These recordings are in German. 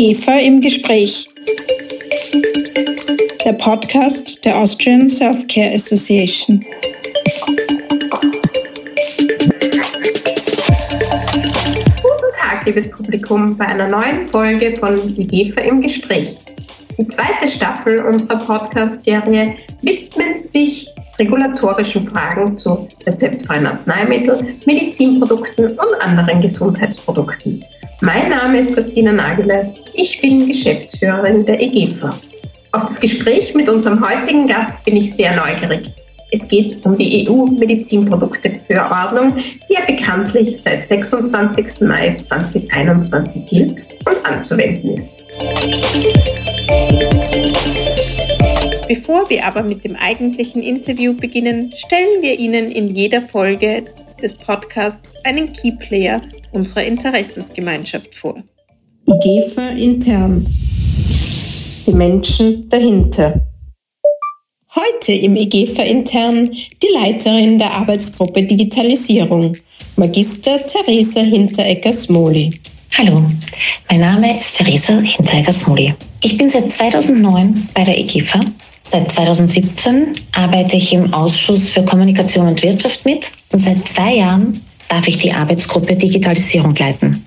IGEFA im Gespräch. Der Podcast der Austrian Self-Care Association. Guten Tag, liebes Publikum, bei einer neuen Folge von IGEFA im Gespräch. Die zweite Staffel unserer Podcast-Serie widmet sich regulatorischen Fragen zu rezeptfreien Arzneimitteln, Medizinprodukten und anderen Gesundheitsprodukten. Mein Name ist Christina Nagele. Ich bin Geschäftsführerin der EGFA. Auf das Gespräch mit unserem heutigen Gast bin ich sehr neugierig. Es geht um die EU-Medizinprodukteverordnung, die ja bekanntlich seit 26. Mai 2021 gilt und anzuwenden ist. Bevor wir aber mit dem eigentlichen Interview beginnen, stellen wir Ihnen in jeder Folge des Podcasts einen Keyplayer unserer Interessensgemeinschaft vor. IGEFA intern. Die Menschen dahinter. Heute im IGEFA intern die Leiterin der Arbeitsgruppe Digitalisierung, Magister Theresa Hinteregger-Smoli. Hallo, mein Name ist Theresa Hinteregger-Smoli. Ich bin seit 2009 bei der IGEFA Seit 2017 arbeite ich im Ausschuss für Kommunikation und Wirtschaft mit und seit zwei Jahren darf ich die Arbeitsgruppe Digitalisierung leiten.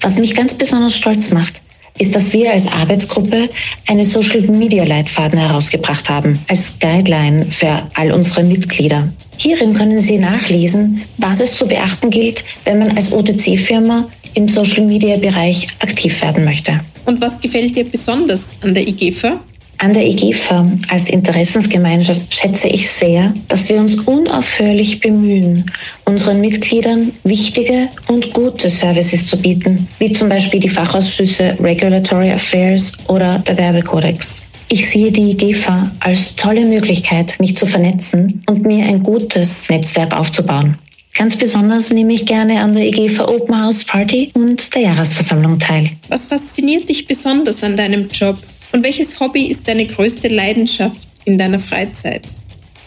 Was mich ganz besonders stolz macht, ist, dass wir als Arbeitsgruppe eine Social Media Leitfaden herausgebracht haben, als Guideline für all unsere Mitglieder. Hierin können Sie nachlesen, was es zu beachten gilt, wenn man als OTC-Firma im Social Media Bereich aktiv werden möchte. Und was gefällt dir besonders an der IGFA? An der EGFA als Interessensgemeinschaft schätze ich sehr, dass wir uns unaufhörlich bemühen, unseren Mitgliedern wichtige und gute Services zu bieten, wie zum Beispiel die Fachausschüsse Regulatory Affairs oder der Werbekodex. Ich sehe die EGFA als tolle Möglichkeit, mich zu vernetzen und mir ein gutes Netzwerk aufzubauen. Ganz besonders nehme ich gerne an der EGFA Open House Party und der Jahresversammlung teil. Was fasziniert dich besonders an deinem Job? Und welches Hobby ist deine größte Leidenschaft in deiner Freizeit?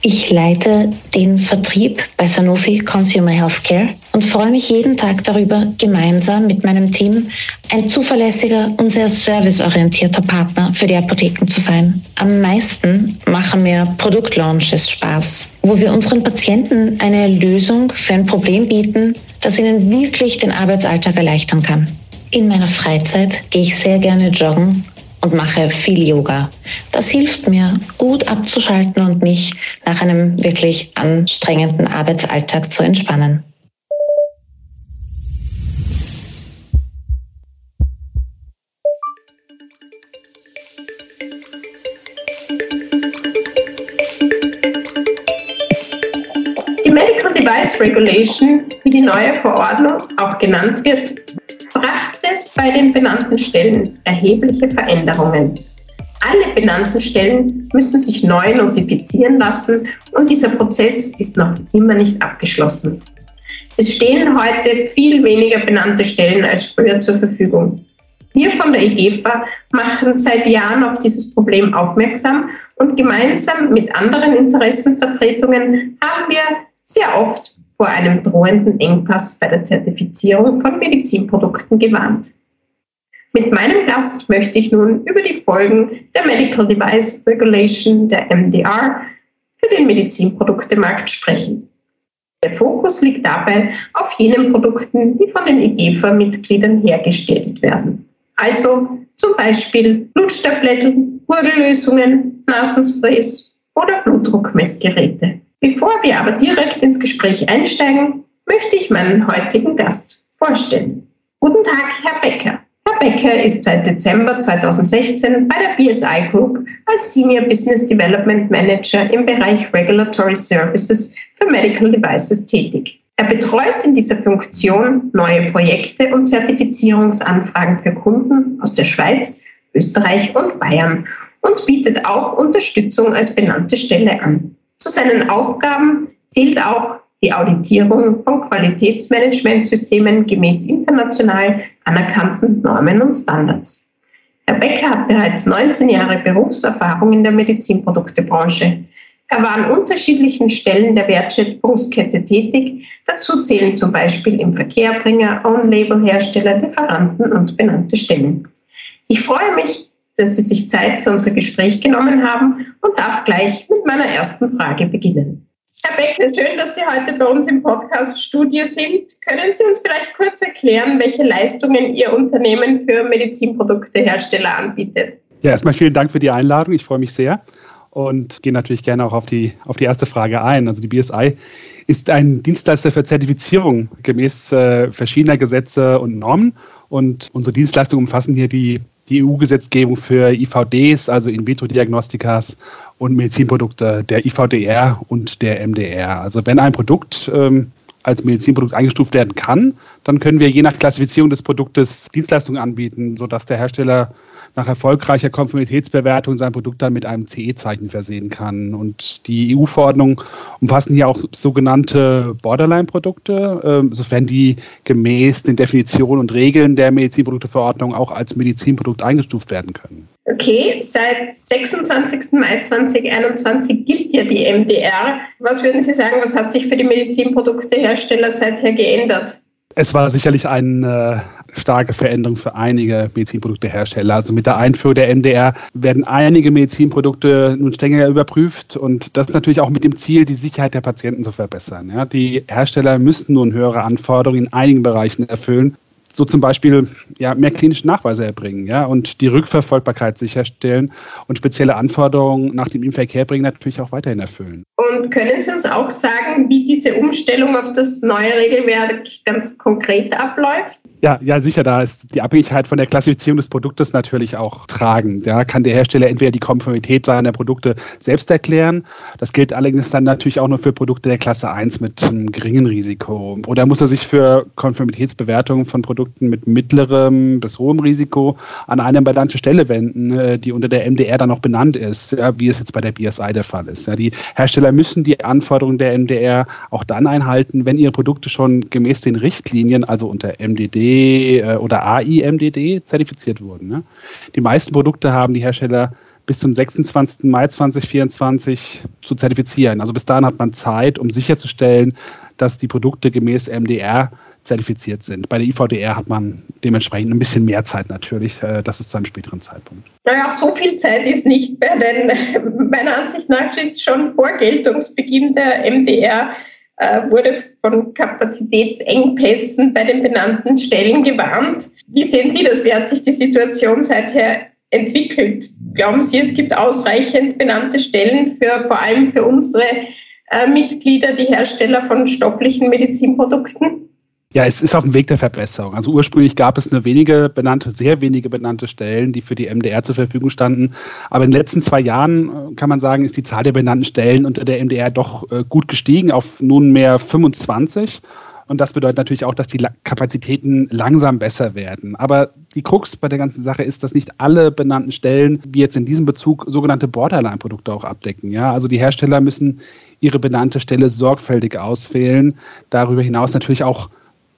Ich leite den Vertrieb bei Sanofi Consumer Healthcare und freue mich jeden Tag darüber, gemeinsam mit meinem Team ein zuverlässiger und sehr serviceorientierter Partner für die Apotheken zu sein. Am meisten machen mir Produktlaunches Spaß, wo wir unseren Patienten eine Lösung für ein Problem bieten, das ihnen wirklich den Arbeitsalltag erleichtern kann. In meiner Freizeit gehe ich sehr gerne joggen und mache viel Yoga. Das hilft mir, gut abzuschalten und mich nach einem wirklich anstrengenden Arbeitsalltag zu entspannen. Die Medical Device Regulation, wie die neue Verordnung auch genannt wird, bei den benannten Stellen erhebliche Veränderungen. Alle benannten Stellen müssen sich neu notifizieren lassen und dieser Prozess ist noch immer nicht abgeschlossen. Es stehen heute viel weniger benannte Stellen als früher zur Verfügung. Wir von der IGEFA machen seit Jahren auf dieses Problem aufmerksam und gemeinsam mit anderen Interessenvertretungen haben wir sehr oft vor einem drohenden Engpass bei der Zertifizierung von Medizinprodukten gewarnt. Mit meinem Gast möchte ich nun über die Folgen der Medical Device Regulation, der MDR, für den Medizinproduktemarkt sprechen. Der Fokus liegt dabei auf jenen Produkten, die von den EGFA-Mitgliedern hergestellt werden. Also zum Beispiel Bluttabletten, Gurgellösungen, Nasensprays oder Blutdruckmessgeräte. Bevor wir aber direkt ins Gespräch einsteigen, möchte ich meinen heutigen Gast vorstellen. Guten Tag, Herr Becker. Herr Becker ist seit Dezember 2016 bei der BSI Group als Senior Business Development Manager im Bereich Regulatory Services für Medical Devices tätig. Er betreut in dieser Funktion neue Projekte und Zertifizierungsanfragen für Kunden aus der Schweiz, Österreich und Bayern und bietet auch Unterstützung als benannte Stelle an. Zu seinen Aufgaben zählt auch die Auditierung von Qualitätsmanagementsystemen gemäß international anerkannten Normen und Standards. Herr Becker hat bereits 19 Jahre Berufserfahrung in der Medizinproduktebranche. Er war an unterschiedlichen Stellen der Wertschöpfungskette tätig. Dazu zählen zum Beispiel im Verkehrbringer, Own-Label-Hersteller, Lieferanten und benannte Stellen. Ich freue mich, dass Sie sich Zeit für unser Gespräch genommen haben und darf gleich mit meiner ersten Frage beginnen. Herr Beckner, schön, dass Sie heute bei uns im Podcast-Studio sind. Können Sie uns vielleicht kurz erklären, welche Leistungen Ihr Unternehmen für Medizinproduktehersteller anbietet? Ja, erstmal vielen Dank für die Einladung. Ich freue mich sehr und gehe natürlich gerne auch auf die, auf die erste Frage ein. Also die BSI ist ein Dienstleister für Zertifizierung gemäß äh, verschiedener Gesetze und Normen. Und unsere Dienstleistungen umfassen hier die, die EU-Gesetzgebung für IVDs, also In-vitro-Diagnostikas und Medizinprodukte der IVDR und der MDR. Also wenn ein Produkt ähm, als Medizinprodukt eingestuft werden kann, dann können wir je nach Klassifizierung des Produktes Dienstleistungen anbieten, sodass der Hersteller nach erfolgreicher Konformitätsbewertung sein Produkt dann mit einem CE-Zeichen versehen kann. Und die EU-Verordnungen umfassen hier auch sogenannte Borderline-Produkte, äh, sofern die gemäß den Definitionen und Regeln der Medizinprodukteverordnung auch als Medizinprodukt eingestuft werden können. Okay, seit 26. Mai 2021 gilt ja die MDR. Was würden Sie sagen, was hat sich für die Medizinproduktehersteller seither geändert? Es war sicherlich eine äh, starke Veränderung für einige Medizinproduktehersteller. Also mit der Einführung der MDR werden einige Medizinprodukte nun strenger überprüft und das natürlich auch mit dem Ziel, die Sicherheit der Patienten zu verbessern. Ja, die Hersteller müssen nun höhere Anforderungen in einigen Bereichen erfüllen so zum Beispiel ja, mehr klinische Nachweise erbringen ja, und die Rückverfolgbarkeit sicherstellen und spezielle Anforderungen nach dem Impfverkehr bringen natürlich auch weiterhin erfüllen. Und können Sie uns auch sagen, wie diese Umstellung auf das neue Regelwerk ganz konkret abläuft? Ja, ja, sicher, da ist die Abhängigkeit von der Klassifizierung des Produktes natürlich auch tragend. Da kann der Hersteller entweder die Konformität seiner Produkte selbst erklären. Das gilt allerdings dann natürlich auch nur für Produkte der Klasse 1 mit einem geringen Risiko. Oder muss er sich für Konformitätsbewertungen von Produkten mit mittlerem bis hohem Risiko an eine benannte Stelle wenden, äh, die unter der MDR dann noch benannt ist, wie es jetzt bei der BSI der Fall ist. Die Hersteller müssen die Anforderungen der MDR auch dann einhalten, wenn ihre Produkte schon gemäß den Richtlinien, also unter MDD, äh, oder AIMDD zertifiziert wurden. Ne? Die meisten Produkte haben die Hersteller bis zum 26. Mai 2024 zu zertifizieren. Also bis dahin hat man Zeit, um sicherzustellen, dass die Produkte gemäß MDR zertifiziert sind. Bei der IVDR hat man dementsprechend ein bisschen mehr Zeit natürlich. Äh, das ist zu einem späteren Zeitpunkt. Naja, so viel Zeit ist nicht mehr, denn meiner Ansicht nach ist schon vor Geltungsbeginn der MDR wurde von Kapazitätsengpässen bei den benannten Stellen gewarnt. Wie sehen Sie das? Wie hat sich die Situation seither entwickelt? Glauben Sie, es gibt ausreichend benannte Stellen für vor allem für unsere äh, Mitglieder, die Hersteller von stofflichen Medizinprodukten? Ja, es ist auf dem Weg der Verbesserung. Also ursprünglich gab es nur wenige benannte, sehr wenige benannte Stellen, die für die MDR zur Verfügung standen. Aber in den letzten zwei Jahren äh, kann man sagen, ist die Zahl der benannten Stellen unter der MDR doch äh, gut gestiegen auf nunmehr 25. Und das bedeutet natürlich auch, dass die Kapazitäten langsam besser werden. Aber die Krux bei der ganzen Sache ist, dass nicht alle benannten Stellen, wie jetzt in diesem Bezug, sogenannte Borderline-Produkte auch abdecken. Ja, also die Hersteller müssen ihre benannte Stelle sorgfältig auswählen. Darüber hinaus natürlich auch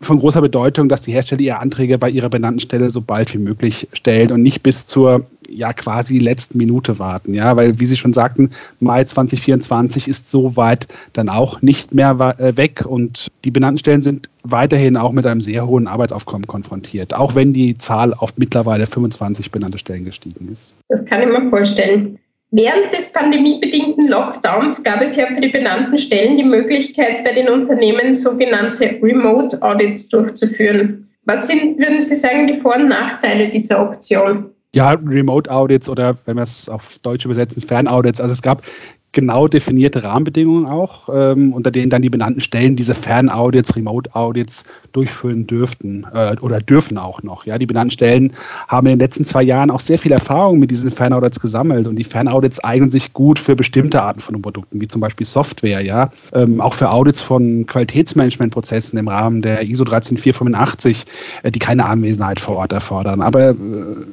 von großer Bedeutung, dass die Hersteller ihre Anträge bei ihrer benannten Stelle so bald wie möglich stellen und nicht bis zur ja quasi letzten Minute warten, ja, weil wie Sie schon sagten, Mai 2024 ist soweit dann auch nicht mehr äh, weg und die benannten Stellen sind weiterhin auch mit einem sehr hohen Arbeitsaufkommen konfrontiert, auch wenn die Zahl auf mittlerweile 25 benannte Stellen gestiegen ist. Das kann ich mir vorstellen. Während des pandemiebedingten Lockdowns gab es ja für die benannten Stellen die Möglichkeit, bei den Unternehmen sogenannte Remote Audits durchzuführen. Was sind, würden Sie sagen, die Vor- und Nachteile dieser Option? Ja, Remote Audits oder wenn wir es auf Deutsch übersetzen, Fernaudits. Also es gab genau definierte Rahmenbedingungen auch, ähm, unter denen dann die benannten Stellen diese Fernaudits, Remote-Audits durchführen dürften äh, oder dürfen auch noch. Ja, die benannten Stellen haben in den letzten zwei Jahren auch sehr viel Erfahrung mit diesen Fernaudits gesammelt und die Fernaudits eignen sich gut für bestimmte Arten von Produkten, wie zum Beispiel Software, ja, ähm, auch für Audits von Qualitätsmanagementprozessen im Rahmen der ISO 13485, äh, die keine Anwesenheit vor Ort erfordern. Aber äh,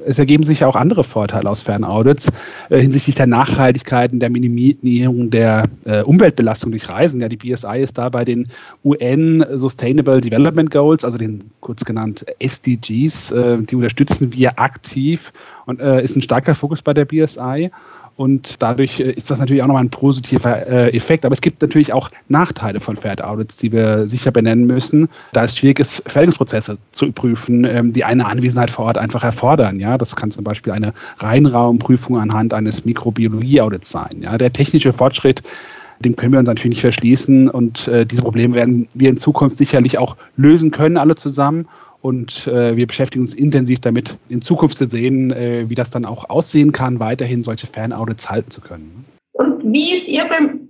es ergeben sich auch andere Vorteile aus Fernaudits äh, hinsichtlich der Nachhaltigkeit und der Minimierung Minimierung der äh, Umweltbelastung durch Reisen. Ja, die BSI ist da bei den UN Sustainable Development Goals, also den kurz genannt SDGs, äh, die unterstützen wir aktiv und äh, ist ein starker Fokus bei der BSI. Und dadurch äh, ist das natürlich auch nochmal ein positiver äh, Effekt. Aber es gibt natürlich auch Nachteile von Fair Audits, die wir sicher benennen müssen, da es schwierig ist, Fertigungsprozesse zu prüfen, ähm, die eine Anwesenheit vor Ort einfach erfordern. Ja, das kann zum Beispiel eine Reinraumprüfung anhand eines Mikrobiologie-Audits sein. Ja, der technische Fortschritt dem können wir uns natürlich nicht verschließen und äh, diese Probleme werden wir in Zukunft sicherlich auch lösen können, alle zusammen. Und äh, wir beschäftigen uns intensiv damit, in Zukunft zu sehen, äh, wie das dann auch aussehen kann, weiterhin solche Fernaudits halten zu können. Und wie ist Ihr,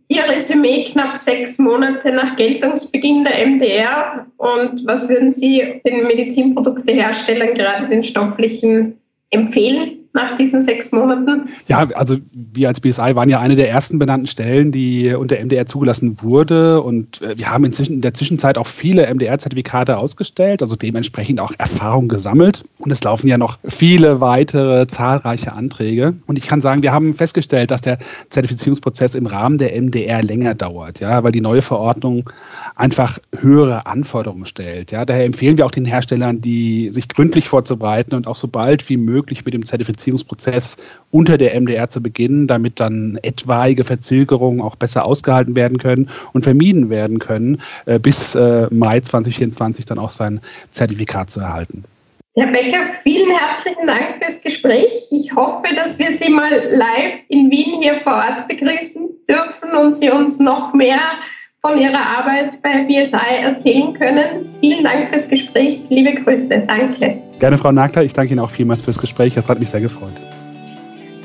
Ihr Resümee knapp sechs Monate nach Geltungsbeginn der MDR? Und was würden Sie den Medizinprodukteherstellern, gerade den stofflichen, empfehlen? Nach diesen sechs Monaten? Ja, also wir als BSI waren ja eine der ersten benannten Stellen, die unter MDR zugelassen wurde. Und äh, wir haben inzwischen in der Zwischenzeit auch viele MDR-Zertifikate ausgestellt, also dementsprechend auch Erfahrung gesammelt. Und es laufen ja noch viele weitere zahlreiche Anträge. Und ich kann sagen, wir haben festgestellt, dass der Zertifizierungsprozess im Rahmen der MDR länger dauert, ja, weil die neue Verordnung einfach höhere Anforderungen stellt. Ja. Daher empfehlen wir auch den Herstellern, die sich gründlich vorzubereiten und auch so bald wie möglich mit dem Zertifizierungsprozess unter der MDR zu beginnen, damit dann etwaige Verzögerungen auch besser ausgehalten werden können und vermieden werden können, äh, bis äh, Mai 2024 dann auch sein Zertifikat zu erhalten. Herr Becker, vielen herzlichen Dank fürs Gespräch. Ich hoffe, dass wir Sie mal live in Wien hier vor Ort begrüßen dürfen und Sie uns noch mehr von Ihrer Arbeit bei BSI erzählen können. Vielen Dank fürs Gespräch. Liebe Grüße. Danke. Gerne, Frau Nagler. Ich danke Ihnen auch vielmals fürs Gespräch. Das hat mich sehr gefreut.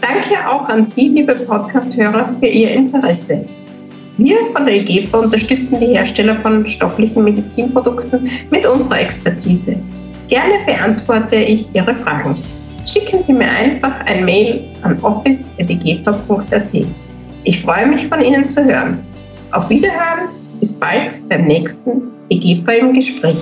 Danke auch an Sie, liebe Podcast-Hörer, für Ihr Interesse. Wir von der EGFA unterstützen die Hersteller von stofflichen Medizinprodukten mit unserer Expertise. Gerne beantworte ich Ihre Fragen. Schicken Sie mir einfach ein Mail an office.egefa.at. Ich freue mich von Ihnen zu hören. Auf Wiederhören, bis bald beim nächsten EGFA im Gespräch.